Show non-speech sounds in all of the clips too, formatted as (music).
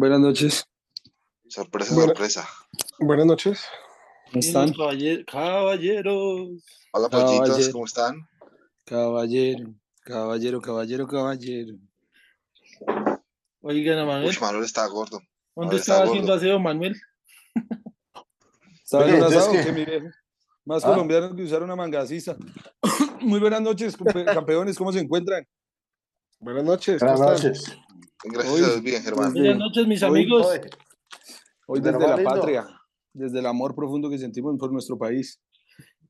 Buenas noches. Sorpresa, sorpresa. Buenas noches. ¿Cómo están? Caballer- caballeros. Hola, pollitos, Caballero. ¿cómo están? Caballero, caballero, caballero, caballero. Oigan, Manuel, Uy, Manuel está gordo. ¿dónde está estaba haciendo aseo, Manuel? ¿Sabes Oye, un entonces, asado ¿qué? que mi viejo? Más ¿Ah? colombianos que usar una mangasiza. (coughs) Muy buenas noches, campeones, ¿cómo se encuentran? Buenas noches. ¿cómo Buenas están? Gracias Hoy- a Dios, bien, Germán. Buenas noches, mis Hoy- amigos. Hoy desde la más lindo. patria, desde el amor profundo que sentimos por nuestro país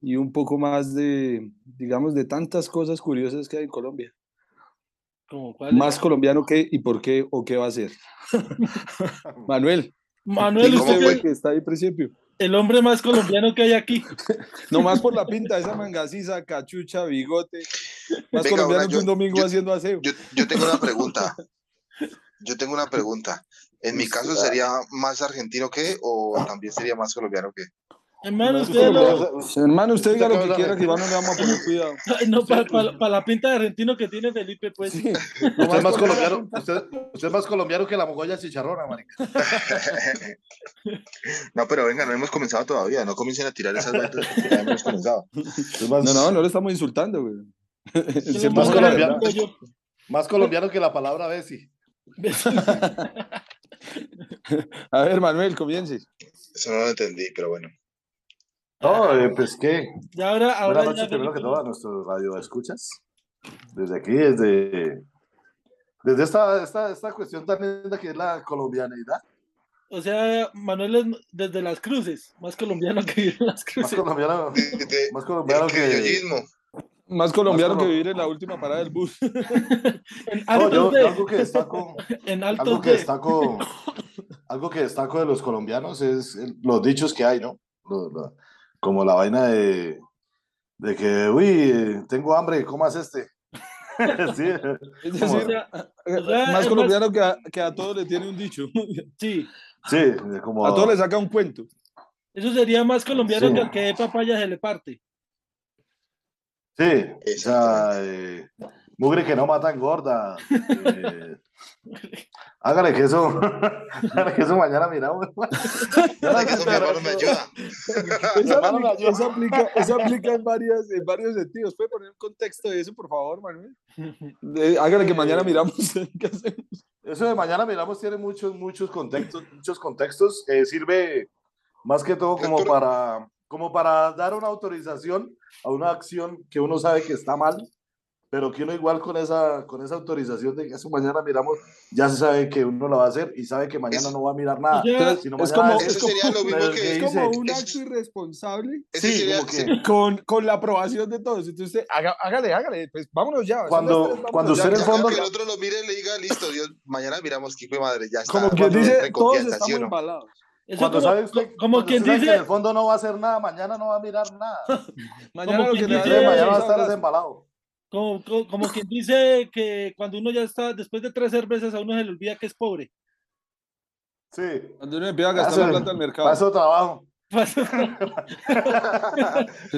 y un poco más de, digamos, de tantas cosas curiosas que hay en Colombia. ¿Cómo cuál? Más colombiano que y por qué o qué va a ser. (laughs) Manuel, Manuel, ¿Y cómo usted el que está ahí al principio. el hombre más colombiano que hay aquí. (laughs) Nomás por la pinta, esa mangasiza, cachucha, bigote. Más Venga, colombiano ahora que un domingo yo- haciendo aseo. Yo, yo tengo una pregunta. Yo tengo una pregunta. En mi caso, ¿sería más argentino que o también sería más colombiano que? Hermano, No, usted lo... Hermano, usted diga lo que quiera, que no le vamos a poner (laughs) cuidado. No, para la pinta de argentino que tiene Felipe, pues. Sí, (laughs) Usted es más colombiano, usted, usted es más colombiano que la mogolla chicharrona, marica. (laughs) no, pero venga, no hemos comenzado todavía. No comiencen a tirar esas vainas ya hemos comenzado. Más, No, no, no le estamos insultando, güey. Más colombiano. más colombiano que la palabra Bessi. A ver, Manuel, comience. Eso no lo entendí, pero bueno. No, eh, pues qué. Y ahora, ahora Buenas ya noches primero que todo a nuestros radio escuchas. Desde aquí, desde, desde esta, esta, esta cuestión tan linda que es la colombianidad. O sea, Manuel es desde las cruces, más colombiano que las Más cruces. colombiano, De- de- más colombiano que... Más colombiano Más que vivir en la última parada del bus. (laughs) En (laughs) No, altos yo, de, algo que destaco... (laughs) en Algo altos que de. destaco, algo que destaco de los colombianos es el- los dichos que hay, ¿no? Lo- lo- como la vaina de, de que, uy, tengo hambre, ¿comas este? sí, Es decir, o sea, más colombiano que a, que a todos le tiene un dicho. Sí, sí, como... A todos le saca un cuento. eso sería más colombiano Sí. que al que de papaya se le parte. Sí, o sea, eh, mugre que no mata engorda. (laughs) eh, hágale que eso, (laughs) hágale que eso mañana miramos. (laughs) Que eso mi hermano me ayuda. Eso hermano me aplica, ayuda. eso aplica, eso aplica en, varias, en varios sentidos. ¿Puede poner un contexto de eso, por favor, Manuel? De- hágale que mañana miramos qué hacemos. Eso de mañana miramos tiene muchos, muchos contextos, muchos contextos. eh, sirve más que todo como para, como para dar una autorización a una acción que uno sabe que está mal, pero que uno igual con esa, con esa autorización de que eso mañana miramos, ya se sabe que uno lo va a hacer y sabe que mañana Es- no va a mirar nada. Entonces, sino es como, es- es Eso sería lo mismo que. que Es como un es- acto irresponsable Sí, sería, como que- con, con la aprobación de todos. Entonces, usted, haga- hágale, hágale, pues vámonos ya. Cuando- tres, vámonos cuando ya. usted en ya el fondo- que el otro lo mire y le diga, listo, Dios, mañana miramos hijo de madre, ya está. Como Cuando dice, todos estamos ¿sí no? embalados. Eso Cuando como, sabe usted, como cuando quien sabe que dice, en el fondo no va a hacer nada, mañana no va a mirar nada. (laughs) Mañana Como lo que dice- mañana va a estar es desembalado. como, como, como quien dice que cuando uno ya está, después de tres cervezas, a uno se le olvida que es pobre. Sí. Cuando uno empieza a gastar la plata al mercado. Paso trabajo. (laughs) Es que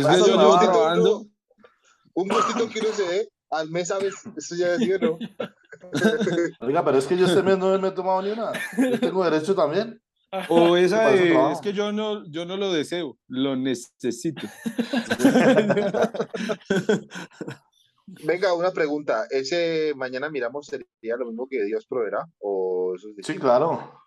paso yo llevo trabajo. trabajando. Un gustito que uno se dé al mes, ¿sabes? Eso ya es ¿sí o no? Oiga, pero es que yo este mes no me he tomado ni una. Yo tengo derecho también. O (laughs) esa de, es que yo no, yo no lo deseo, lo necesito. (laughs) (laughs) Venga, una pregunta. ¿Ese mañana miramos sería lo mismo que Dios proveerá? ¿O eso es Sí, claro.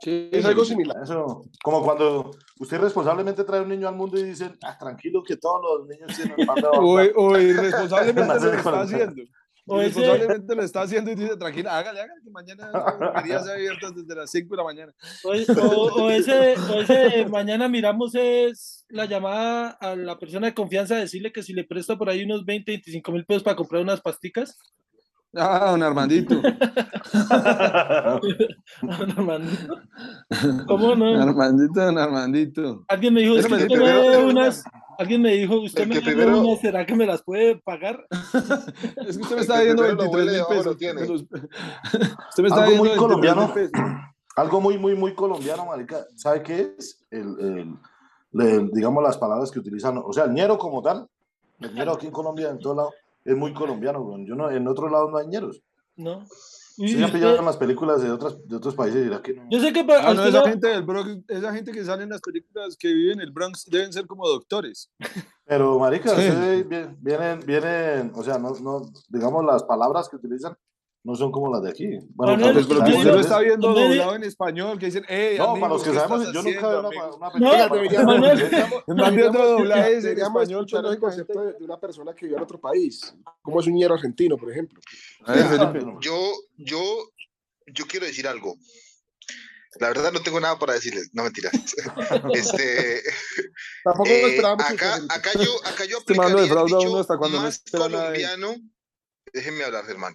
Sí, Es algo similar. Eso, como cuando usted responsablemente trae un niño al mundo y dicen, ah, tranquilo que todos los niños tienen O, babá". o irresponsablemente lo está haciendo. O ese- lo está haciendo y dice, tranquila, hágale, hágale, que mañana (laughs) querías abiertas desde las 5 de la mañana. O, o- o ese, o ese mañana miramos es la llamada a la persona de confianza, decirle que si le presta por ahí unos 20, 25 mil pesos para comprar unas pasticas. Ah, don Armandito. (laughs) Don Armando. ¿Cómo no? Armandito, don Armandito. Alguien me dijo, es que usted debe unas. Alguien me dijo, usted me primero- unas, ¿será que me las puede pagar? (laughs) Es que usted me está viendo primero lo 23 huele, mil pesos. los- (laughs) Usted me está Algo muy 23 mil colombiano. pesos. Algo muy, muy, muy colombiano, marica. ¿Sabe qué es? El, el- el- digamos las palabras que utilizan. O sea, el ñero como tal. El ñero aquí en Colombia, en todo lado, es muy colombiano. Yo no, en otros lados no hay ñeros. ¿No? Si ya pillaron las películas de, otras, de otros países, dirá que no. yo sé que pa- Ah, no, esa gente del Bronx, esa gente que sale en las películas que vive en el Bronx deben ser como doctores. (laughs) Pero, marica, Sí. vienen, vienen, o sea, no, no, digamos, las palabras que utilizan no son como las de aquí. Bueno, Manuel, Pues, pero que usted lo está viendo Manuel- doblado en español, que dicen, hey, No, amigos, para los que ¿qué sabemos, yo nunca veo una, amigo?" una No, película. Manuel, deberíamos- (laughs) deberíamos deberíamos español escuchar el concepto de, de una persona que vive en otro país. ¿Cómo es un ñero argentino, por ejemplo? Yo, yo, yo quiero decir algo. La verdad no tengo nada para decirles, no mentiras. (laughs) este, Tampoco eh, acá, acá yo, acá yo Este aplicaría el defrauda a dicho uno hasta cuando no más nada de él. colombiano. Déjenme hablar, Germán.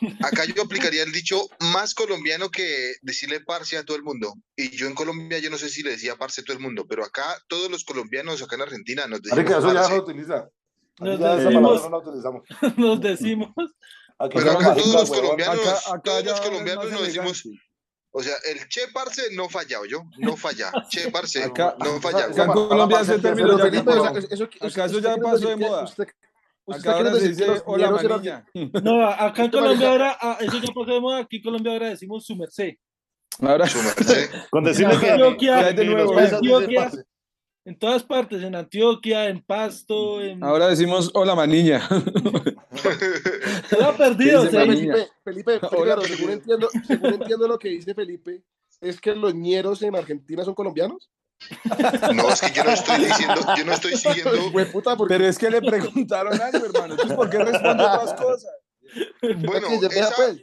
(laughs) Acá yo aplicaría el dicho más colombiano que decirle parce a todo el mundo. Y yo en Colombia, yo no sé si le decía parce a todo el mundo, pero acá todos los colombianos acá en Argentina nos decimos Marica, eso ya parce. no utiliza. Nos ya decimos- no utilizamos. (laughs) nos decimos. Aquí Pero acá todos los colombianos, Acá, acá todos los colombianos nos decimos, o sea, el che parce no falla, yo, no falla. Che parce Acá- no falla. Acá en Colombia ese término Pero ya Felipe, como- o sea, eso- eso- Acá eso ya pasó de moda. Usted, usted Acá ahora se decir que dice los hola maniña. No, (laughs) acá en Colombia ahora, ah, eso ya pasó de moda, aquí en Colombia ahora decimos su merced. Ahora, Su merced. Con decirle que. Antioquia, que de nuevo, dicen Antioquia. En todas partes, en Antioquia, en Pasto, en... ahora decimos hola maniña. (laughs) Se ha perdido, Mani? Felipe, Felipe, Felipe, (laughs) Hola, según entiendo, según entiendo lo que dice Felipe, es que los ñeros en Argentina son colombianos. No, es que yo no estoy diciendo, yo no estoy siguiendo. Porque Pero es que le preguntaron algo, hermano. Entonces, ¿por qué responde otras cosas? Bueno, esa, pues.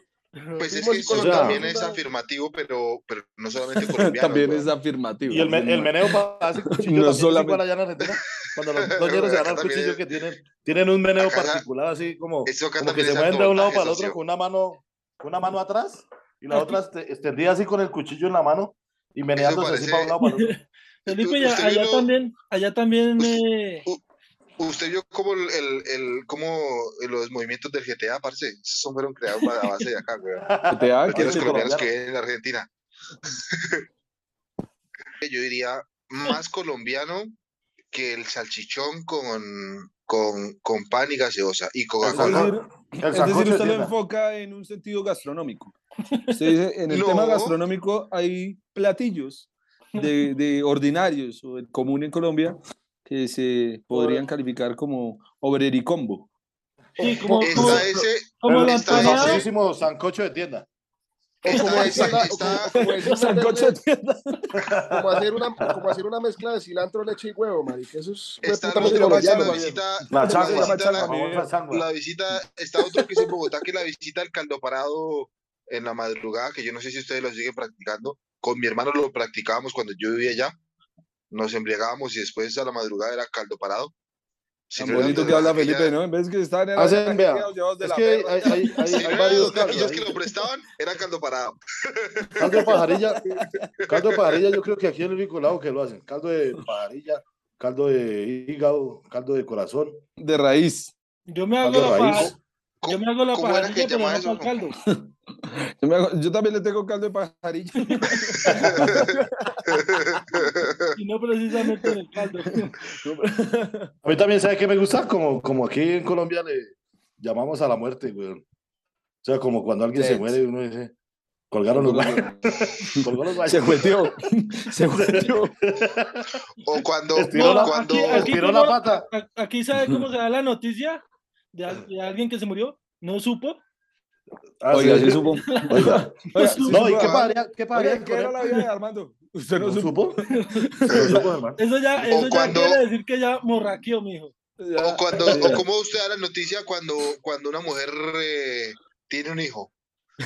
pues es que eso también es afirmativo, pero, pero no solamente colombiano. También es afirmativo. Y el, me- el meneo (laughs) para ese cuchillo No solamente- allá en Argentina. Cuando los (laughs) dos ñeros se también cuchillo es- que tienen, tienen un meneo acá- particular así como, como que se mueven de un lado para el otro con una mano, con una mano atrás y la otra este- extendida así con el cuchillo en la mano y meneándose así parece- para un lado para el otro. Felipe, ya- allá vio- también, allá también, eh, ¿Usted vio cómo, el, el, el- cómo los movimientos del GTA, parce, esos fueron creados a base de acá, weón. (laughs) GTA, los colombianos colombiano. que viven en Argentina. (laughs) Yo diría más colombiano que el salchichón con, con, con pan y gaseosa y Es Coca-Cola. decir, es decir, de usted lo enfoca en un sentido gastronómico. (laughs) Usted dice, en el No. tema gastronómico hay platillos de, de ordinarios o de común en Colombia que se podrían calificar como obrericombo. sí, como, como, Está ese, como El ese- empanada, famosísimo sancocho de tienda. como está ese, como- como decir Sancocho de tienda. como hacer una como hacer una mezcla de cilantro, leche y huevo, marica. Eso es está el visita, visita, la visita, está otro que es en Bogotá, que la visita al caldo parado en la madrugada, que yo no sé si ustedes lo siguen practicando. Con mi hermano lo practicábamos cuando yo vivía allá. Nos embriagábamos y después a la madrugada era caldo parado. Tan bonito que habla Felipe, ¿no? En vez que estar en Hacen, vea, llevados de es la que perra. hay, hay, hay, Si hay varios caldos. que lo prestaban, era caldo parado. (laughs) Caldo de pajarilla, caldo de pajarilla, yo creo que aquí en el único lado que lo hacen. Caldo de pajarilla, caldo de hígado, caldo de corazón. De raíz. yo me hago caldo la de raíz. paja, yo me hago la ¿Cómo era pajarilla, que pero no caldo. (laughs) Yo, me hago- yo también le tengo caldo de pajarilla. (laughs) Y no precisamente en el caldo. (laughs) A mí también, ¿sabe qué me gusta? Como, como aquí en Colombia le llamamos a la muerte, güey. O sea, como cuando alguien se muere, uno dice, colgaron los los Se jueteó. (laughs) Se juteó. O cuando, Estiró la- cuando, aquí, aquí estiró como- la pata. aquí sabe cómo se da la noticia de alguien que se murió, no supo. Ah, Oiga, sí. sí supo. Oiga. (laughs) (laughs) Oiga, No, ¿y qué pasaría? ¿Qué pasaría Oiga, ¿qué era la vida de Armando? Usted no, ¿No supo. supo? (laughs) No supo, hermano. Eso ya, eso ya cuando- quiere decir que ya morraqueó, mijo. Ya, o cuando, o cómo usted da la noticia cuando, cuando una mujer eh, tiene un hijo.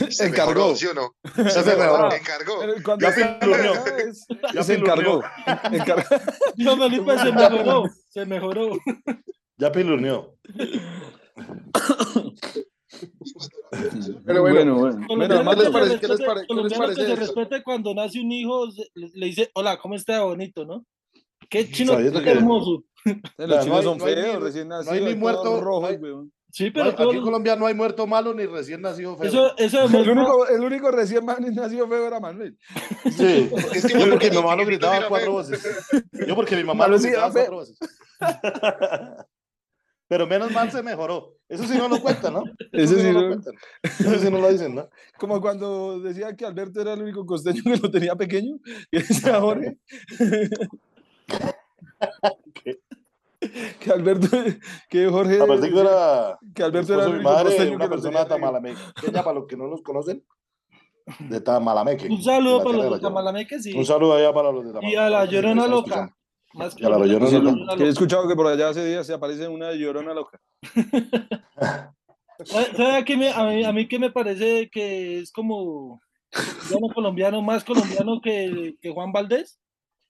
Se Encargó. mejoró, ¿sí o no? Ya se mejoró. Encargó. Ya embarazada es- Ya se encargó. Encargó. Dijo Felipe, se mejoró, se mejoró. Ya pilurneó. Pero bueno, bueno, bueno. Bueno, les parece? que ¿Qué les se pare- qué les colombiano que parece se respete cuando nace un hijo, le, dice, hola, ¿cómo está bonito, no? Qué chino, qué que- hermoso. los no chinos hay- son feos, ni- recién no hay nacidos. ni muerto, hay- weón. Sí, pero aquí en Colombia no hay muerto malo ni recién nacido feo. eso, eso El demuestra- único, el único recién nacido feo era Manuel. Sí. (laughs) Es que Yo porque mi mamá lo gritaba cuatro voces. Yo porque mi mamá lo gritaba cuatro voces. (laughs) pero menos mal se mejoró. Eso sí no lo cuentan, ¿no? (laughs) Ese sí no no- lo cuentan. Eso sí no lo dicen, ¿no? Como cuando decía que Alberto era el único costeño que lo tenía pequeño. (laughs) Y decía Jorge. (laughs) que Alberto, que Jorge, Aparte que era que Alberto era mi único madre, costeño una que persona de tenía pequeño. Tamalameque. para los que no los conocen, de Tamalameque. Un saludo para los de de la Tamalameque, sí. Un saludo allá para los de Tamalameque. Y a la que Llorona Loca. Más he escuchado que por allá hace días se aparece una llorona loca. (laughs) ¿Sabe sabe a, qué me- a, mí, a mí que me parece que es como colombiano, colombiano, más colombiano que, que Juan Valdés?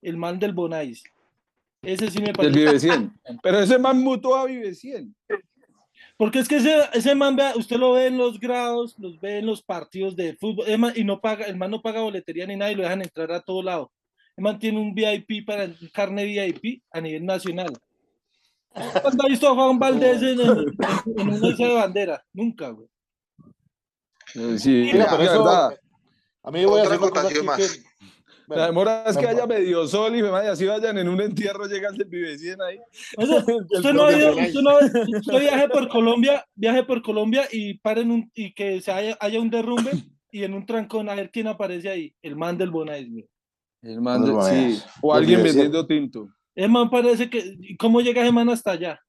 El man del Bonais. Ese sí me parece. Vive 100. (laughs) Pero ese man mutó a Vive 100. Porque es que ese, ese man, vea, usted lo ve en los grados, los ve en los partidos de fútbol, y no paga, el man no paga boletería ni nada y lo dejan entrar a todo lado. El man tiene un VIP para un carne VIP a nivel nacional. ¿Cuándo ha visto a Juan Valdés en, en, en una de bandera? Nunca, güey. Eh, Sí, Mira, pero eso- verdad. A mí voy Otra acotación más. que- La demora es que haya medio sol y me vaya, así vayan en un entierro, llega el del Vive 100 ahí. O sea, (laughs) usted no, ha ido- usted no- usted viaje por Colombia, viaje por Colombia y paren un, y que se haya, haya un derrumbe y en un trancón a ver quién aparece ahí, el man del Bonais, güey. El man de- sí. O alguien Vive 100. vendiendo tinto. El man parece que, ¿y ¿cómo llega ese man hasta allá?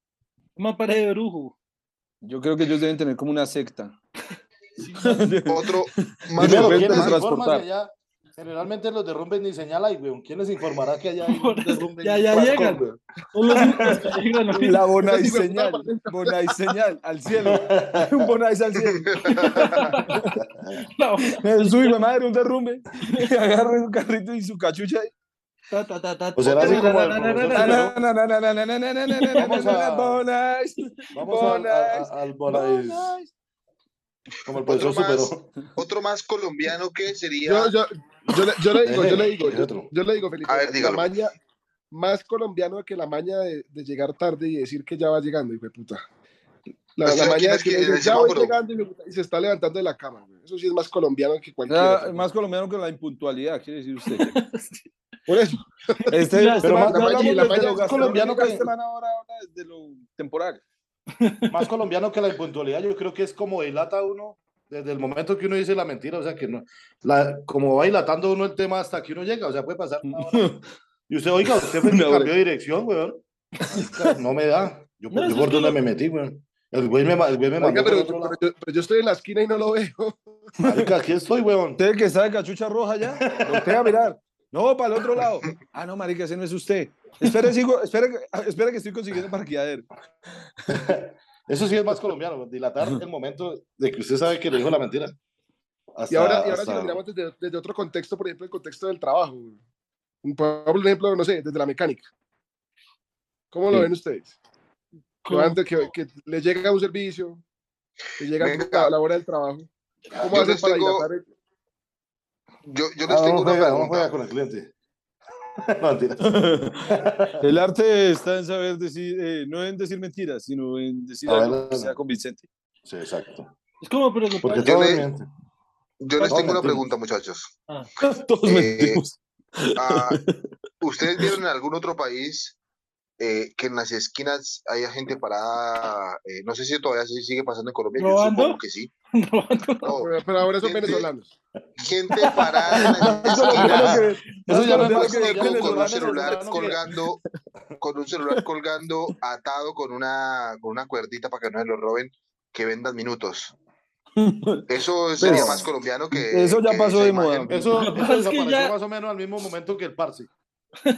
El man parece de brujo. Yo creo que ellos deben tener como una secta. (laughs) Otro (laughs) más Primero, Depende ¿quién de transportar. allá? Generalmente los derrumbes ni señal hay, weón. ¿Quién les informará que allá derrumbes? ya, ya llegan. Son los únicos que llegan. La bonai señal. Bonai señal al cielo. Un bonai al cielo. El suyo, la madre, un derrumbe. Agarra su carrito y su cachucha ahí. Ta, ta, ta, ta, o será así como vamos a vamos al Bonais como el profesor otro más, otro más colombiano que sería yo, le, yo le digo, yo le (laughs) digo, yo, yo le digo, Felipe, A ver, la maña más colombiano que la maña de, de llegar tarde y decir que ya va llegando, hijo de puta. La, Estoy la maña la es que en dice, ya voy semáforo". llegando hijo de puta, y se está levantando de la cama. güey. Eso sí es más colombiano que cualquier otro. más colombiano que la impuntualidad, quiere decir usted. (laughs) Por eso, (laughs) Este, más- no la maña- la maña es colombiano que- man ahora habla desde lo temporal. Más colombiano que la impuntualidad, yo creo que es como dilata uno desde el momento que uno dice la mentira, o sea que no, la, como va dilatando uno el tema hasta que uno llega, o sea, puede pasar. (laughs) Y usted, oiga, usted fue cambió de dirección, weón. No me da. Yo, No, yo eso por dónde me metí, weón. El güey me, el güey me mandó oiga, pero, pero yo, pero yo estoy en la esquina y no lo veo. Marica, aquí estoy, weón. Usted que está de cachucha roja ya, voltea a mirar. No, para el otro lado. Ah, no, marica, ese no es usted. Espere, sigo, espere, que- espere que estoy consiguiendo parqueadero. (laughs) Eso sí es más colombiano, dilatar el momento de que usted sabe que le dijo la mentira. Hasta- Y ahora, y ahora si hasta- lo miramos desde, desde otro contexto, por ejemplo, el contexto del trabajo. por ejemplo, no sé, desde la mecánica. ¿Cómo lo Sí. ven ustedes? Antes que, que le llega un servicio, que llega Venga. a la hora del trabajo. ¿Cómo hacen para tengo- dilatar el- Yo, yo Ah, les tengo no una juega, no pregunta. juega con el cliente. (laughs) no, mentira. (laughs) El arte está en saber decir, eh, no en decir mentiras, sino en decir algo que sea convincente. Sí, exacto. Es como preguntar. Porque Yo le-. Yo les tengo una pregunta, muchachos. (laughs) Todos Eh, mentimos. Ah, ¿Ustedes vieron en algún otro país eh, que en las esquinas haya gente parada? eh, no sé si todavía se sigue pasando en Colombia. Yo ¿Robando? supongo que sí. (laughs) No, Pero, pero ahora son Gente- venezolanos. gente parada en las (laughs) esquinas. Eso ya no es que con, un celular colgando, con un celular colgando, atado con una, con una cuerdita para que no se lo roben, que vendan minutos. (laughs) Eso sería Pues, más colombiano que. eso ya que pasó de moda. Eso, eso pasa es que desapareció ya- más o menos al mismo momento que el Parsi. Te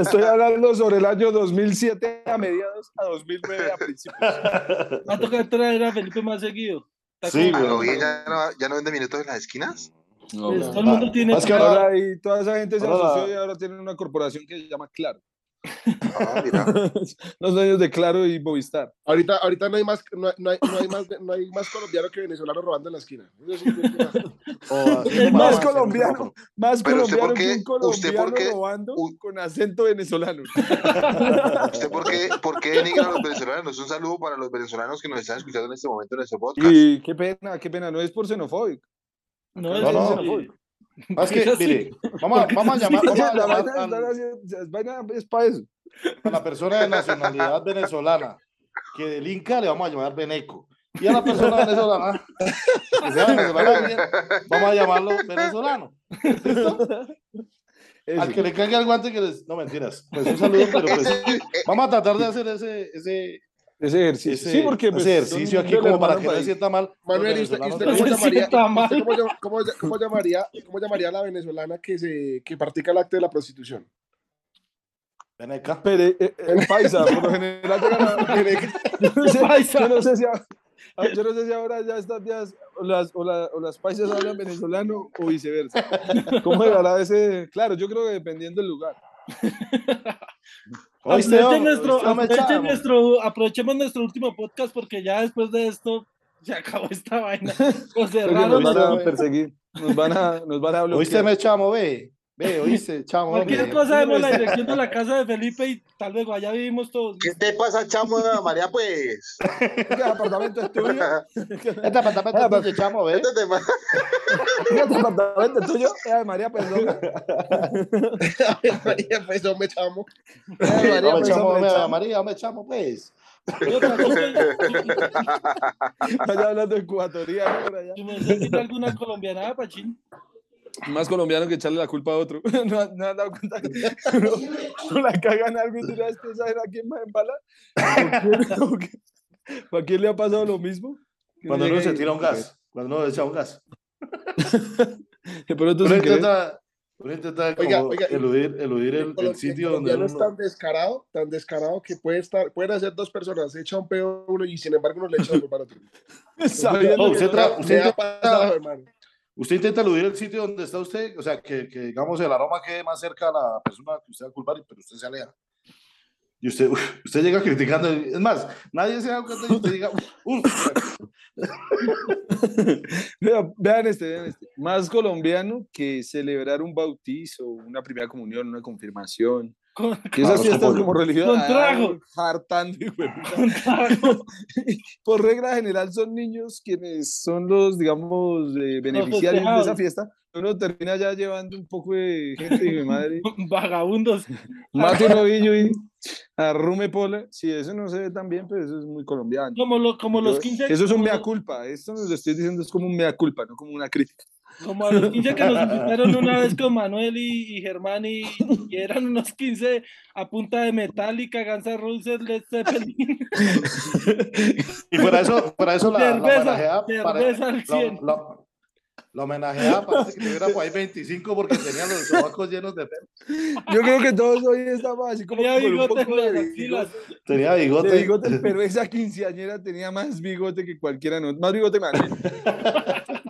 estoy hablando sobre el año 2007 a mediados a 2009 a principios. (laughs) Va a tocar traer a Felipe más seguido. Sí, Ah, como- ¿lo güey. vi? ¿Ya no, ya no vende minutos en las esquinas? No, pues, no. todo el mundo tiene. Más que ahora- y toda esa gente se Ahora- asoció y ahora tienen una corporación que se llama Claro. Ah, mira. (laughs) Los dueños de Claro y Movistar. Ahorita, ahorita no hay más, no hay, no hay, no hay más, no hay más colombiano que venezolano robando en la esquina. (laughs) Sí, Más colombiano, más Pero usted colombiano por que qué- un usted colombiano por qué- robando con acento venezolano. (laughs) ¿Usted por qué, por qué denigra a los venezolanos? Un saludo para los venezolanos que nos están escuchando en este momento en nuestro podcast. Y qué pena, qué pena, no es por xenofóbico. No, No, es no. Que, Es mire, vamos, a- vamos a llamar, (laughs) vamos a la llamar es para eso. a persona de nacionalidad venezolana que delinca le vamos a llamar Beneco. Y a la persona venezolana que sea venezolana vamos a llamarlo venezolano. ¿Listo? Eso. Al que le caiga el guante que les... No, mentiras. Pues un saludo, pero pues (laughs) vamos a tratar de hacer ese, ese, Ese ejercicio. ese, sí, porque pues, ese ejercicio aquí como para que no se sienta mal. Manuel, ¿y usted, y venezolanos usted de- cómo llamaría, usted cómo, ll- cómo ll- cómo llamaría, cómo llamaría a la venezolana que, se, que practica el acto de la prostitución? Veneca. Pero, eh, eh, el paisa, por lo general, (laughs) yo no sé, Paisa. yo no sé si, a- a- yo no sé si ahora ya estas vías, o las, o, la- o las paisas hablan venezolano o viceversa. ¿Cómo llegará ese? Claro, yo creo que dependiendo del lugar. (laughs) ¿Oíste, Aprovechen nuestro, ¿Oíste, hombre, aprovechen nuestro, aprovechemos nuestro último podcast porque ya después de esto (laughs) se acabó esta vaina. (laughs) Creo que cerraron. nos van a perseguir, nos van a, nos van a ¿Oíste, bloquear. me chamo, ve? Ve, oíste, chamo. Cualquier hombre. cosa vemos la dirección de la casa de Felipe y tal vez allá vivimos todos. ¿Qué te pasa, chamo María, pues? ¿Qué apartamento es tuyo? Este apartamento Ah, es tuyo, chamo, ve. Este tema- ¿Qué apartamento es tuyo? Eh, María, perdón. María, pues, hombre, chamo. Eh, María, Hombre, pues, chamo, hombre, chamo. María, me chamo, pues. Vaya hablando ecuatoriano por allá. Si me alguna colombianada, Pachín. Más colombiano que echarle la culpa a otro. (laughs) ¿No, no han dado cuenta que uno (laughs) la cagan algo y ¿este sabe a quién va en bala? ¿A (laughs) quién, o qué? ¿O ¿A quién le ha pasado lo mismo? Cuando uno se tira un gas. Cuando uno echa un gas. Sin querer. intenta, intenta Oiga, como oiga, eludir, eludir el, el sitio donde uno... es tan descarado, tan descarado que puede estar, pueden hacer dos personas, se echa un pedo uno y sin embargo uno le echa otro para otro. Oh, que usted no- tra- usted ha intenta- pasado, hermano. Usted intenta eludir el sitio donde está usted, o sea, que, que digamos el aroma quede más cerca a la persona que usted va a culpar, pero usted se aleja. Y usted, usted llega criticando. Es más, nadie se da cuenta y usted diga, "Uf". (laughs) Vea- vean este, vean este. Más colombiano que celebrar un bautizo, una primera comunión, una confirmación. Con, Que esas fiestas como religiosas. Con trago. Hartando, con trago. (laughs) Por regla general son niños quienes son los, digamos, eh, beneficiarios de esa fiesta. Uno termina ya llevando un poco de gente, hijo de madre. (laughs) Vagabundos. (laughs) Mate novillo y arrume pola. Sí, eso no se ve tan bien, pero eso es muy colombiano. Como, lo, como los Yo- 15. Eso es un mea los- culpa. Esto nos lo estoy diciendo es como un mea culpa, no como una crítica. Como a los 15 que nos invitaron una vez con Manuel y, y Germán y, y (laughs) eran unos 15 a punta de Metallica, Guns N' Roses, Led Zeppelin, Y fuera eso, fuera eso la, la cerveza, para- cerveza al la, 100. la- la homenajeada parece que tuviera por ahí 25 porque tenían los sobacos llenos de pelo. Yo creo que todos hoy estamos así como Tenía con un bigote poco de bigote. Tenía bigote. de bigote, pero esa quinceañera tenía más bigote que cualquiera, no, más bigote más. (laughs)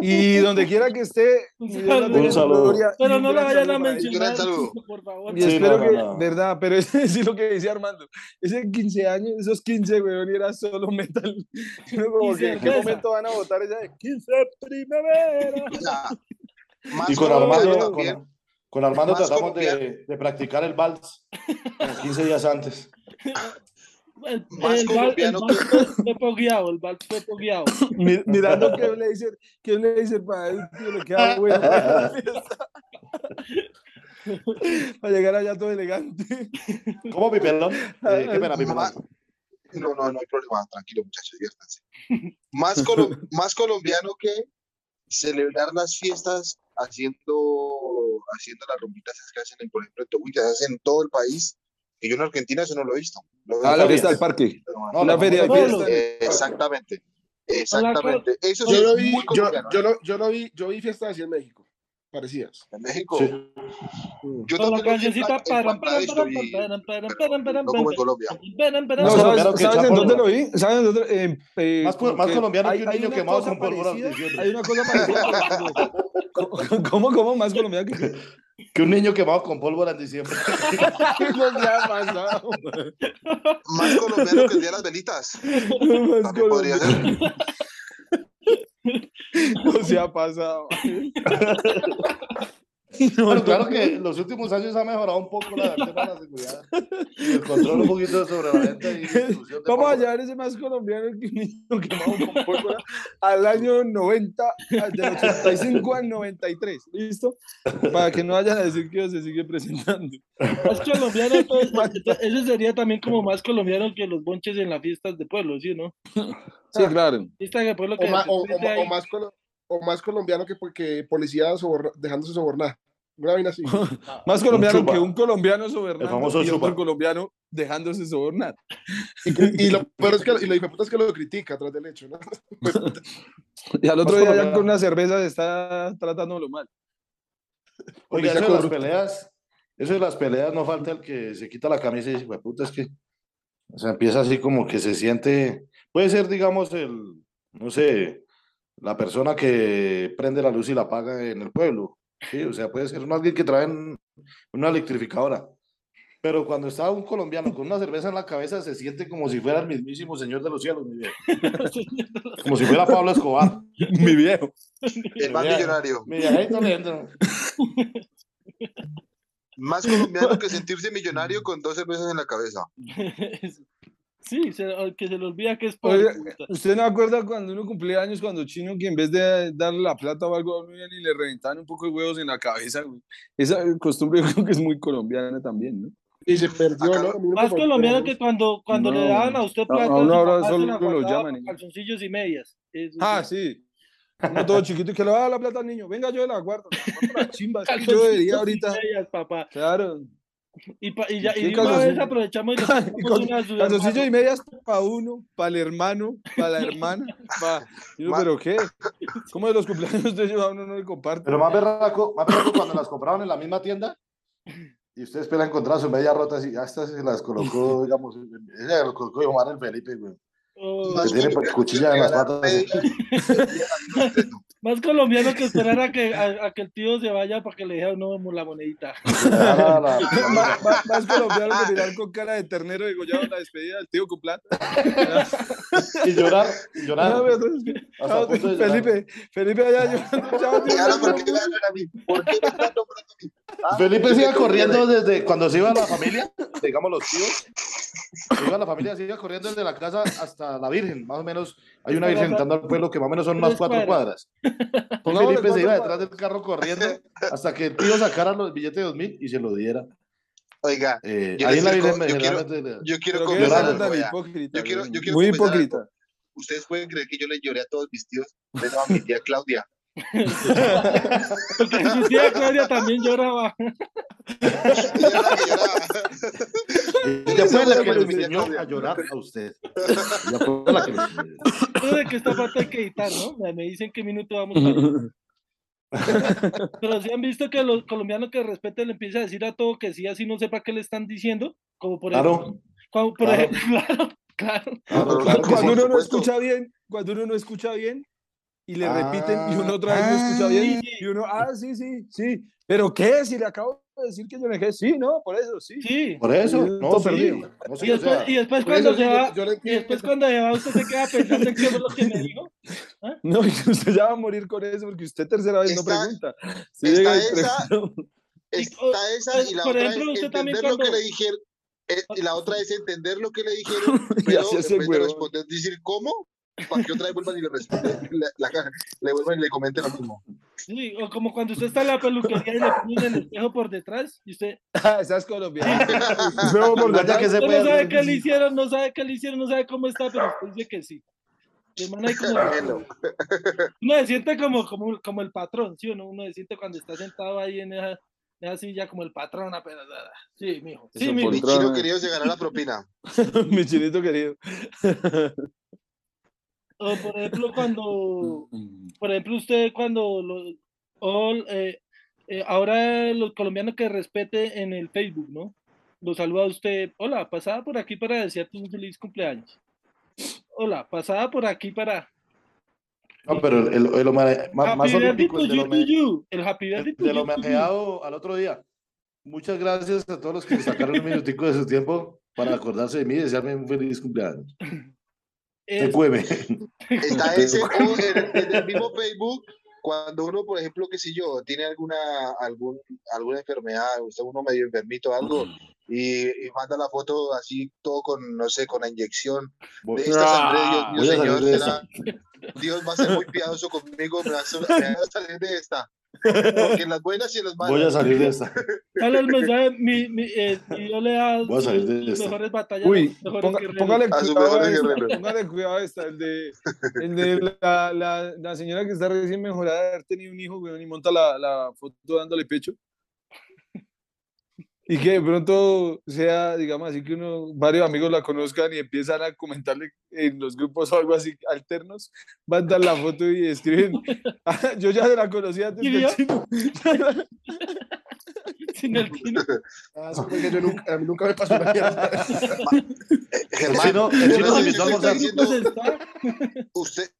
Y donde quiera que esté, Un saludo. Pero no la vayan a mencionar, saludo. por favor. Y Sí, espero no, no, que, no. verdad, pero (laughs) es sí lo que decía Armando, ese 15 años, esos 15, weón, y era solo metal. (laughs) Como que, ¿En qué momento van a votar esa de 15 primavera? (laughs) Y con Armando, con, con Armando tratamos de, de practicar el vals como 15 días antes. El, Más el, el colombiano fue, fue pogueado, el fue pogueado. (laughs) Mi- Mirando qué le dice, qué le dice para él, tío, le queda bueno. (laughs) (laughs) para llegar allá todo elegante. ¿Cómo, mi pelón? Eh, qué pena, mi. Más- No, no, no hay problema, tranquilo, muchachos, diviértanse. Más, colo- más colombiano que celebrar las fiestas haciendo, haciendo las rumbitas que hacen, en, por ejemplo, en que hacen en todo el país. Y yo en Argentina eso no lo he visto. Lo Ah, la fiesta del parque. No, Una no, feria de no, fiesta. Eh, exactamente, exactamente. Eso sí Yo lo vi, muy yo, colombiano. yo lo, yo lo vi, yo vi fiestas así en México, parecidas. En México, Sí. yo Con la cancioncita paran, no como en Colombia. No, Más ¿sabes, colombiano que ¿sabes en dónde lo vi? ¿Sabes en dónde? Eh, eh, Más, más que colombiano hay- que un niño quemado con pólvora. Hay una cosa parecida. (laughs) (laughs) ¿Cómo, cómo, cómo más colombiano que Que un niño quemado con pólvora en diciembre. (laughs) ¿Qué nos ha pasado? Más colombiano que el día de las velitas. Más También podría ser. No se ha pasado. (laughs) (laughs) No, Bueno, no, claro que en los últimos años ha mejorado un poco la, el tema de la seguridad y el control un poquito sobre la venta y distribución de Vamos a llevar ese más colombiano que un niño quemado con pólvora al año 90, al- del 85 al 93. ¿Listo? Para que no vayan a decir que se sigue presentando. Más colombiano, entonces, eso sería también como más colombiano que los bonches en las fiestas de pueblo, ¿sí o no? Sí, claro. Fiesta de pueblo O, que o- repente o- o hay- más, colo- o más colombiano que, que policía dejándose sobornar. Una vaina así. (laughs) Más colombiano que un colombiano sobornando El famoso y otro colombiano dejándose sobornar. Y, y lo peor es que y lo es que lo critica tras del hecho, ¿no? (laughs) (laughs) Y al otro Más día ya con una cerveza se está tratándolo mal. Oiga, Policía eso de las peleas, eso de las peleas no falta el que se quita la camisa y dice, "Hue puta, es que, o sea, empieza así como que se siente, puede ser, digamos, el, no sé, la persona que prende la luz y la apaga en el pueblo, sí, o sea, puede ser un alguien que trae un- una electrificadora, pero cuando está un colombiano con una cerveza en la cabeza se siente como si fuera el mismísimo señor de los cielos, mi viejo. como si fuera Pablo Escobar, (laughs) Mi viejo. El más millonario. mi viejito lindo. Más colombiano que sentirse millonario con dos cervezas en la cabeza. (laughs) Sí, se- que se le olvida que es por Oiga, ¿Usted no acuerda cuando uno cumplía años, cuando Chino, que en vez de darle la plata o algo, a uno iban y le reventaban un poco de huevos en la cabeza, güey? Esa costumbre yo creo que es muy colombiana también, ¿no? Y se perdió, Acá- ¿no? Más colombiano que cuando, cuando le No, daban a usted plata, uno su ahora solo la lo llaman calzoncillos y medias. Eso Ah, sí. sí. Uno todo chiquito y que le va a dar la plata al niño. Venga, yo la guardo. La chimba, es que yo debería y ahorita. medias, papá. Claro. Y, pa- y ya, ¿Qué y una vez aprovechamos y (laughs) Calzoncillo y medias para uno, para el hermano, para la hermana. (laughs) pa- Y uno, Ma- ¿Pero qué? (laughs) ¿Cómo de los cumpleaños de ellos a uno no le comparte? Pero más berraco, más berraco cuando las compraron en la misma tienda y usted espera encontrar sus medias rotas y ya estas se las colocó, digamos, ella las colocó Omar el Felipe, güey. Oh, Que tiene cuchilla en las patas. Más colombiano que esperar a que, (laughs) a, a que el tío se vaya para que le deje a uno la monedita. (laughs) La- la- la- Más, más- más colombiano que mirar con cara de ternero degollado en la despedida del tío con plata. (laughs) y llorar, y llorar. No, a de. Felipe, Felipe allá llorando. chao, tío, Y ahora, ¿por no, qué me a mí? ¿Por qué me están nombrando a mí? Ah, Felipe que corriendo desde cuando se iba la familia, digamos los tíos, se iba la familia, se iba corriendo desde la casa hasta la Virgen, más o menos. Hay una Virgen entrando al pueblo que más o menos son unas cuatro cuadras. (laughs) Pongámosle Felipe se iba detrás del carro corriendo hasta que el tío sacara los billetes de dos mil y se lo diera. Oiga, Eh, Yo ahí les en la digo, Virgen yo quiero- yo quiero confesar algo, hipócrita. Yo yo Muy algo. hipócrita. Ustedes pueden creer que yo le lloré a todos mis tíos, menos a mi tía Claudia. Porque (laughs) (laughs) su tía Claudia también lloraba. Ella era la que lloraba. Ella fue la que le enseñó a llorar a usted. Ella fue la que le de que esta parte hay que editar, ¿no? Me- Me dicen qué minuto vamos a (laughs) Pero si han visto que los colombianos que respeten le empieza a decir a todo que sí, así no sepa qué le están diciendo. Como por ejemplo, Claro, como por claro. ejemplo, (laughs) claro, claro. claro, claro sí. Cuando uno no escucha bien, cuando uno no escucha bien y le Ah, repiten y uno otra vez no escucha bien y uno, ah, sí, sí, sí. ¿Pero qué? Si le acabo de decir que yo me dejé, sí, no, por eso, sí. Sí. Por eso, no, sí. perdido. No, sí, Y o después, sea, y después cuando se yo- va, yo lo y después cuando se va, usted se queda pensando en qué fue lo que me dijo. (laughs) No, y usted ya va a morir con eso porque usted tercera vez no Está- pregunta. Si está esa- pregunta- Está esa y la Por otra ejemplo, es usted también entender lo que cuando- le dijeron. eh, y la otra es entender lo que le dijeron, (laughs) Y pero así en hace vez de huevón. responder, decir cómo, para que otra vez vuelvan y le respondan, (laughs) le, la- le vuelvan y le comenten lo mismo. Sí, o como cuando usted está en la peluquería y le ponen el espejo por detrás y usted, (laughs) Ah, esa es colombiana. Luego por Vaya que detrás, se usted puede no sabe qué le hicieron, no sabe qué le hicieron, no sabe cómo está, pero usted dice que sí. Como- (laughs) uno se siente como, como, como el patrón, ¿sí o no? Uno se siente cuando está sentado ahí en esa, en esa silla como el patrón apenas. ah, Sí, mijo. Sí, mijo. mi chino querido se ganó la propina. mi chinito querido. O por ejemplo, (laughs) cuando, por ejemplo, usted cuando lo, o, eh, eh, ahora los colombianos que respete en el Facebook, ¿no? Lo saluda a usted. Hola, pasaba por aquí para desearte un feliz cumpleaños. Hola, pasaba por aquí para. No, pero el, el, el más, más Happy birthday olímpico, el to home- you. El happy birthday homenajeado al otro día. Muchas gracias a todos los que sacaron un minutico de su tiempo para acordarse de mí y desearme un feliz cumpleaños. (laughs) Es- Te cueme. Está (laughs) ese, o en, en el mismo Facebook, cuando uno, por ejemplo, qué sé yo, tiene alguna, algún, alguna enfermedad, usted uno medio enfermito o algo, y, y manda la foto así, todo con, no sé, con la inyección. De esta sangre, Dios mío, señor, de será- Dios va a ser muy piadoso conmigo, me va a, salir de esta. Porque en las buenas y en las malas. voy a salir de esta. Dale el mensaje, mi, mi, eh, yo le da Voy a salir de sus esta. mejores batallas. Uy, mejores ponga- póngale cuidado esta, póngale cuidado a esta, el de, el de la, la, la señora que está recién mejorada de haber tenido un hijo, weón, y monta la, la foto dándole pecho. Y que de pronto sea, digamos así, que uno, varios amigos la conozcan y empiezan a comentarle en los grupos o algo así alternos, mandan la foto y escriben, (laughs) "Ah, yo ya la conocía antes ¿Y del chino. (laughs) (laughs) (laughs) Sin el (laughs) tino. Ah, sí, porque yo nunca, nunca me pasó una mierda. (laughs) Germán, no si usted diciendo-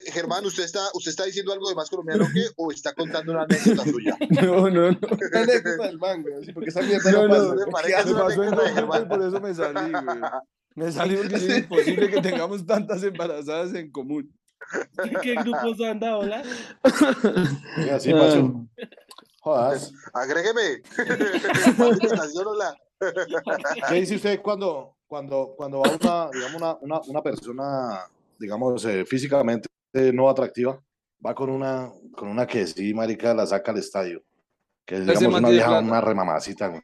Germán, ¿usted está, ¿usted está diciendo algo de más colombiano que o está contando una anécdota suya? No, no, no. Una anécdota del mango, así, porque esa mierda No, no, no, pasa. me ¿Qué parece Me hace? una pasó en anécdota de dos grupos y Germán. por eso me salí, güey. Me salí porque es imposible que tengamos tantas embarazadas en común. ¿Qué grupos anda, hola? Sí, macho. Jodas. Agrégueme. (laughs) ¿Qué dice usted cuando, cuando, cuando va una, digamos, una, una, una persona, digamos, eh, físicamente no atractiva, va con una, con una que sí, marica, la saca al estadio? Que es, digamos, una vieja, una remamacita. güey.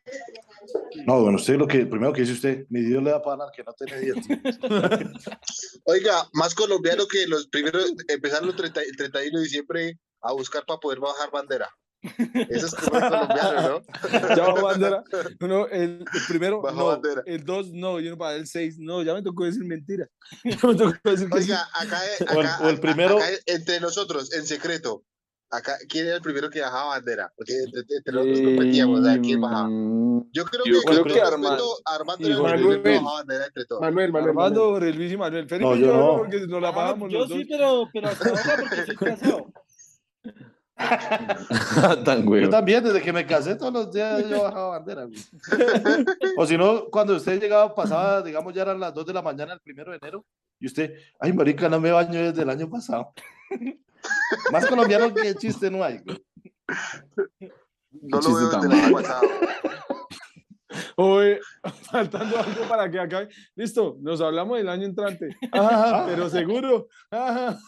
No, bueno, usted lo que, primero que dice usted, mi Dios le da pan al que no tiene dientes. (laughs) Oiga, más colombiano que los primeros, empezaron 30 el 31 de diciembre a buscar para poder bajar bandera. Eso es como es colombiano, ¿no? (laughs) Ya bajo bandera. Uno, el, el primero, Bajo no. bandera. El dos, no. Y uno para el seis, no. Ya me tocó decir mentira. (laughs) Ya me tocó decir que sí. Oiga, acá, O el- acá- o el primero- acá entre nosotros, en secreto, acá, ¿quién era el primero que bajaba bandera? Porque entre, entre nosotros competíamos, quién bajaba. Mm, Yo creo Yo que, creo que Armando- Armando era el Jorge primero que bajaba bandera entre todos. Manuel, Manuel, Armando, Manuel. Luis y Manuel. Felipe No, yo yo, no, no. porque nos la Ah, bajamos yo los sí, dos. pero, pero hasta ahora porque soy casado. (laughs) Tan Yo también, desde que me casé, todos los días yo bajaba bandera. güey. (laughs) O si no, cuando usted llegaba, pasaba, digamos, ya eran las 2 de la mañana el primero de enero, y usted, ay, marica, no me baño desde el año pasado. (laughs) Más colombiano que chiste no hay. güey. No lo veo desde el año pasado. Oye, faltando algo para que acabe. Listo, nos hablamos el año entrante. Ajá, pero seguro. Ajá.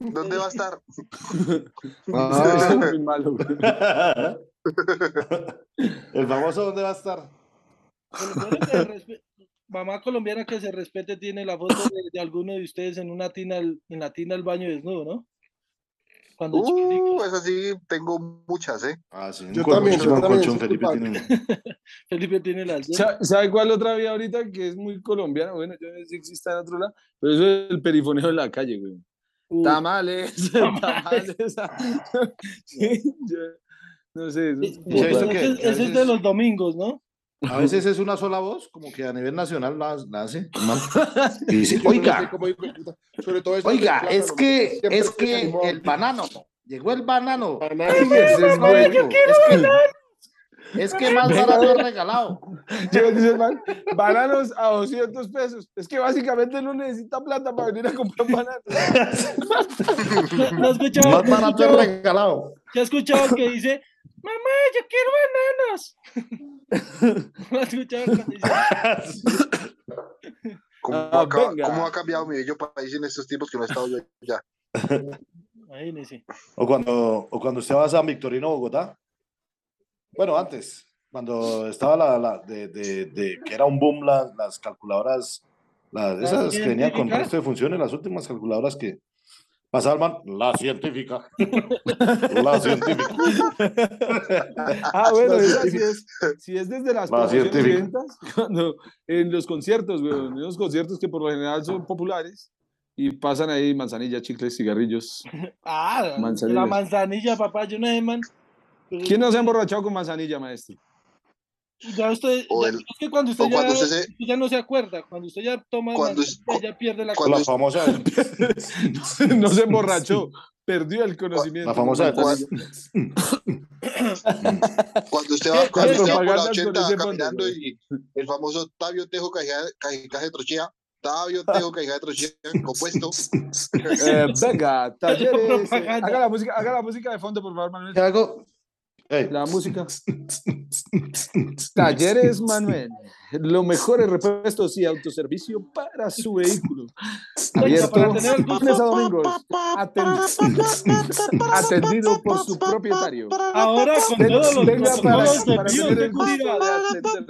¿Dónde va a estar? (laughs) Ah, (laughs) muy malo. (laughs) El famoso, ¿dónde va a estar? Respe- Mamá colombiana que se respete tiene la foto de, de alguno de ustedes en una tina, al- en la tina al baño desnudo, ¿no? Cuando. Uh, esas sí tengo muchas, ¿eh? Ah, sí, Yo también, yo un también Felipe tiene- Felipe tiene las dos. Sa- ¿Sabe cuál otra vía ahorita que es muy colombiana? Bueno, yo no sé si existe en otro lado, pero eso es el perifoneo en la calle, güey. Uh, (laughs) Tamales, tamales. Sí, (laughs) yo no sé. eso es ese- como ¿Se ha visto raro. que- ese- que a ese es de los domingos, ¿no? A veces es una sola voz, como que a nivel nacional la, hace. (laughs) Y dice, oiga. Sobre todo eso oiga, es plátano, que, es que el banano, llegó el banano. Banano. Es es que, es que más barato es regalado. (laughs) Yo dice man, bananos a 200 pesos. Es que básicamente no necesita plata para venir a comprar bananos. ¿No, (laughs) no has escuchado, Más barato es regalado. ¿sí has escuchado que dice, mamá, yo quiero (laughs) has escuchado ¿Cómo, Ah, ha, cómo ha cambiado mi bello país en estos tiempos que no he estado yo ya? imagínese. O cuando, o cuando usted va a San Victorino, Bogotá. Bueno, antes, cuando estaba la, la de, de, de- que era un boom la- las calculadoras, las, ¿Las esas que venían con resto de funciones, las últimas calculadoras que pasaba el man, la científica. (laughs) la científica. Ah, bueno, esa sí es, sí es desde las La ventas, (laughs) cuando en los conciertos, güey, en los conciertos que por lo general son populares y pasan ahí manzanilla, chicles, cigarrillos. Ah, Manzanilla. la manzanilla, papá, yo no sé, man. ¿Quién no se ha emborrachado con manzanilla, maestro? Ya usted, O ya- el- es que cuando usted, ya, cuando usted se- usted ya no se acuerda, cuando usted ya toma Cuando ya pierde la cuando La famosa, (laughs) no se emborrachó, perdió el conocimiento. la famosa manzanilla. (coughs) Cuando usted ¿Qué- va, cuando qué usted va por la propagandas con 80 ese fondo, caminando güey? y el famoso Tabio Tejo Cajicaje Trochea Tabio, Teo, Caigatro, compuesto. Eh, venga, (laughs) talleres. eh, haga, la música, haga la música de fondo, por favor, Manuel. ¿Qué hago? Ey. La música. (laughs) Talleres Manuel. Los mejores (laughs) repuestos y autoservicio para su vehículo. Abierto para tener lunes a domingos. Aten- Atendido por su propietario. Ahora con Venga, todos los venga para, protocolos de para tener el gusto de bioseguridad. atender.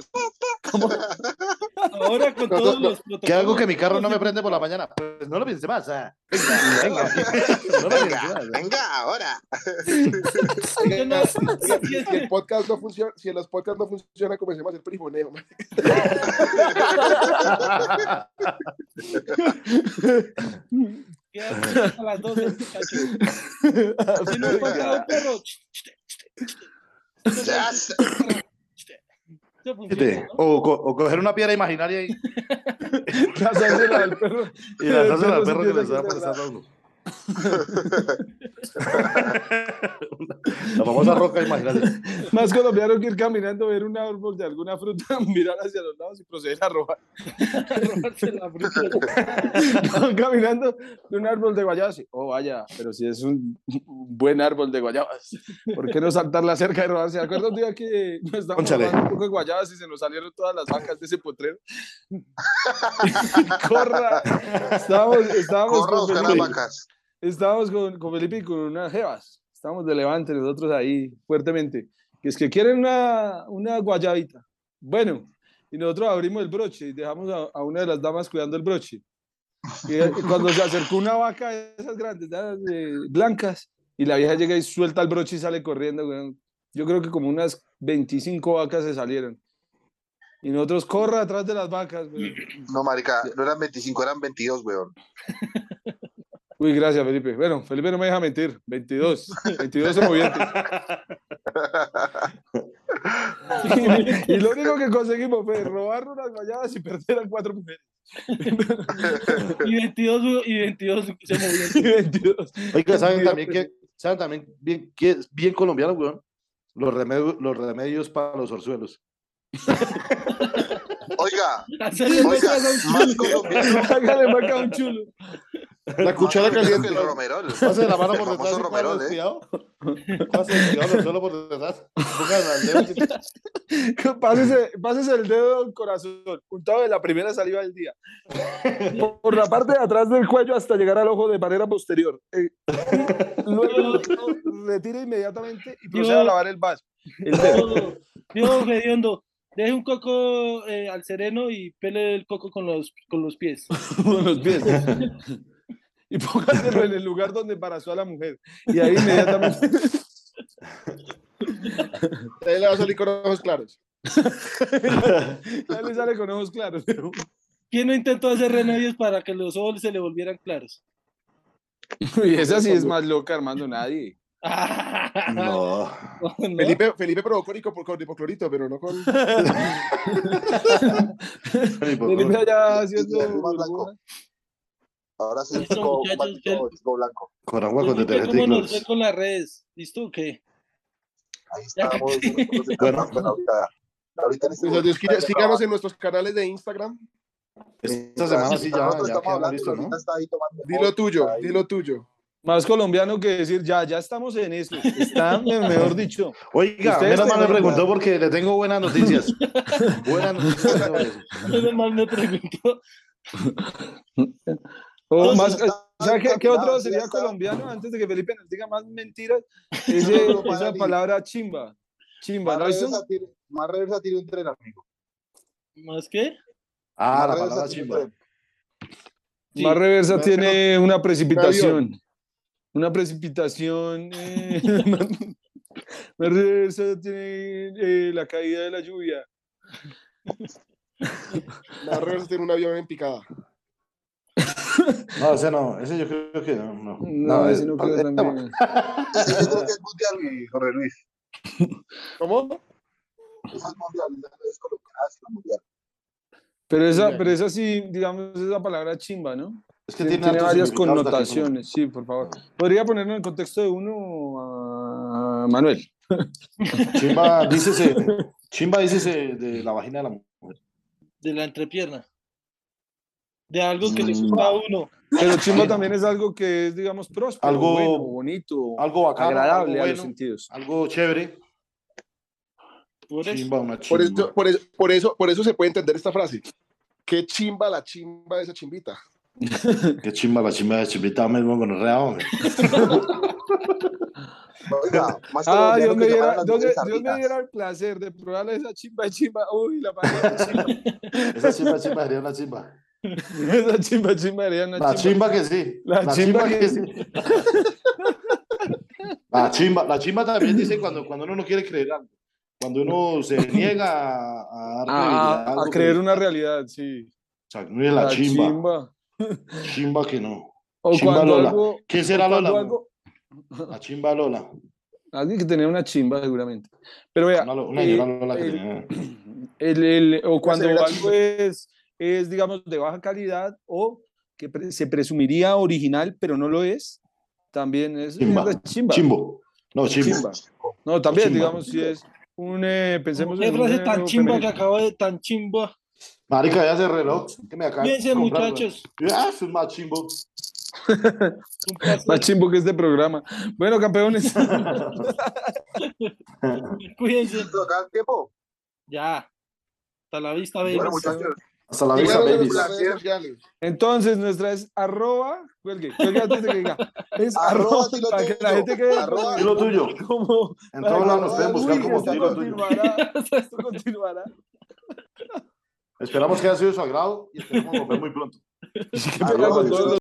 Ahora con todos los protocolos. ¿Qué hago que mi carro no me prende por la mañana? Pues no lo piense más. ah. Venga, venga. (laughs) No más. ah. Venga, ahora. (laughs) Si el podcast no funciona, si en los podcasts no funciona, comencemos el primoneo. man. Quédate a las 12, muchachos. Si no encuentra un perro, Ya sé. eso funciona, Fíjate, ¿no? O, co- o coger una piedra imaginaria y, (laughs) Lanzársela al perro. y lanzársela al perro que le a uno. (laughs) La famosa roca imaginaria. Más colombiano que ir caminando, ver un árbol de alguna fruta, (laughs) mirar hacia los lados y proceder a robar. (laughs) robarse la fruta. Caminando de un árbol de guayabas. y, Oh, vaya, pero si es un buen árbol de guayabas, ¿por qué no saltar la cerca y robarse? ¿Se acuerdan un día que nos estábamos un poco de guayabas y se nos salieron todas las vacas de ese potrero? (laughs) Corra. Estábamos, estábamos Corra con buscar las Felipe. vacas. Estábamos con, con Felipe y con unas jevas. Estábamos de levante nosotros ahí fuertemente. Que es que quieren una, una guayabita. Bueno, y nosotros abrimos el broche y dejamos a, a una de las damas cuidando el broche. Y, eh, cuando se acercó una vaca de esas grandes, eh, blancas, y la vieja llega y suelta el broche y sale corriendo. Yo creo que como unas 25 vacas se salieron. Y nosotros corra atrás de las vacas. weón. No, marica, no eran 25, eran 22, weón. (laughs) Uy, gracias, Felipe. Bueno, Felipe no me deja mentir. 22. 22 emovientes. y lo único que conseguimos fue robar unas guayabas y perder a cuatro mujeres. Y 22, y 22 se Y movió. 22. Oiga, ¿saben también que, ¿saben también bien, que es bien colombiano, weón? Los remedios, los remedios para los orzuelos. Oiga, oiga, más chulo. colombiano. Hágale maca un chulo. La cuchara caliente. que el romerol. Pase la mano por detrás. romerol, ¿eh? Pase el por detrás. Dedo. Pásese, pásese el dedo al corazón, untado de la primera saliva del día. Por- Por la parte de atrás del cuello hasta llegar al ojo de manera posterior. Eh, luego retire inmediatamente y proceda a lavar el vaso. El dedo. Dios, hediondo. Deje un coco eh, al sereno y pele el coco con los, con los pies. (laughs) con los pies. (laughs) Y póngaselo en el lugar donde embarazó a la mujer. Y ahí inmediatamente. (laughs) Ahí le va a salir con ojos claros. (laughs) ya le sale con ojos claros. ¿Quién no intentó hacer remedios para que los ojos se le volvieran claros? (laughs) Y esa sí es más loca, Armando, nadie. No. ¿No? Felipe, Felipe probó con, hipo- con hipoclorito, pero no con. Felipe allá haciendo Sí, sí, más blanco. burbujas. Ahora sí, Eso, chico, muchachos, maldito que- chico blanco. Con agua con y ¿Cómo nos ve cloro. con las redes? ¿Listo o qué? Ahí estamos. nosotros (laughs) de Bueno. Cartagena ahorita. Ahorita en este Pues, momento síganos en nuestros canales de Instagram. Esta semana sí ya, Nosotros ya estamos quedamos hablando, listos, ¿no? ahorita está ahí tomando Dilo fotos, tuyo, está ahí. dilo tuyo. Más colombiano que decir, ya, ya estamos en eso. Está, mejor dicho. Oiga, Ustedes menos mal me preguntó porque le tengo buenas noticias. (laughs) buenas noticias. sobre eso. Menos mal me preguntó. (laughs) O más, ¿sabe qué, otro sería colombiano? Antes de que Felipe nos diga más mentiras, ese- (laughs) esa palabra chimba. Chimba, Más ¿no? Eso- reversa tiene- Más reversa tiene un tren, amigo. ¿Más qué? Ah, Más la palabra chimba. Sí. Más reversa Más tiene una precipitación. Una precipitación. eh, (laughs) más reversa tiene eh, la caída de la lluvia. La reversa tiene un avión en picada. No, ese no, ese yo creo que no. No, No, ese es- no creo también. Ese yo creo que es mundial, mi Jorge Luis. ¿Cómo? Ese es mundial, es es mundial. Pero esa, pero esa sí, digamos, esa palabra chimba, ¿no? Es que Tiene, varias connotaciones. Sí, por favor. ¿Podría ponerlo en el contexto de uno, a Manuel? Chimba, (laughs) dícese, chimba dícese de la vagina de la mujer. De la entrepierna. De algo que le Mm. gusta a uno. Pero chimba también es algo que es, digamos, próspero, Algo- bueno, bonito, Algo bacano, agradable algo a los sentidos. algo chévere. Por eso. Chimba, una Por chimba. eso, por, eso, por, eso, por eso se puede entender esta frase. Qué chimba la chimba de esa chimbita. (laughs) Qué chimba la chimba de chimbita mismo con el real, hombre. (laughs) Oiga, más Ah, Dios me, diera, Dios, me, Dios diera el placer de probarle esa chimba de chimba. Uy, la madre chimba. (laughs) Esa chimba, chimba sería una chimba. Esa chimba chimba sería una La chimba. chimba que sí. La chimba que sí. (laughs) La chimba, la chimba también dice cuando, cuando uno no quiere creer algo. Cuando uno se niega a, a dar A, creer que- una realidad, sí. O sea, no es la, chimba, chimba. que no. O Chimba cuando Lola. algo. ¿Quién será Lola? algo- La chimba Lola. alguien que tenía una chimba, seguramente. Pero vea. Una, una eh, Lola que el- tenía- el- el- o cuando algo es, es, digamos, de baja calidad o que pre- se presumiría original, pero no lo es, también es, es Chimba. de chimba. Chimbo. No, chimbo. Chimba. No, también, Chimba. digamos, si es un, eh, pensemos Qué en un frase tan género chimba que femenino. acabo de tan chimba. Marica, ya ese reloj. que me acaba comprar, muchachos. güey. Ah, es un más chimbo. Más chimbo que este programa. Bueno, campeones. (laughs) (laughs) Cuídense. ¿Acá tiempo? Ya. Hasta la vista, baby. Bueno, muchachos. Hasta la vista, babies. Entonces, nuestra es arroba, cuelgue, cuelgue antes de que diga. Es Arroba, arroba, para que la gente quede Arroba. Dilo tuyo. como... En todos lados nos pueden buscar como dilo tuyo. continuará, esto continuará. Esperamos que haya sido de su agrado y esperamos volver muy pronto.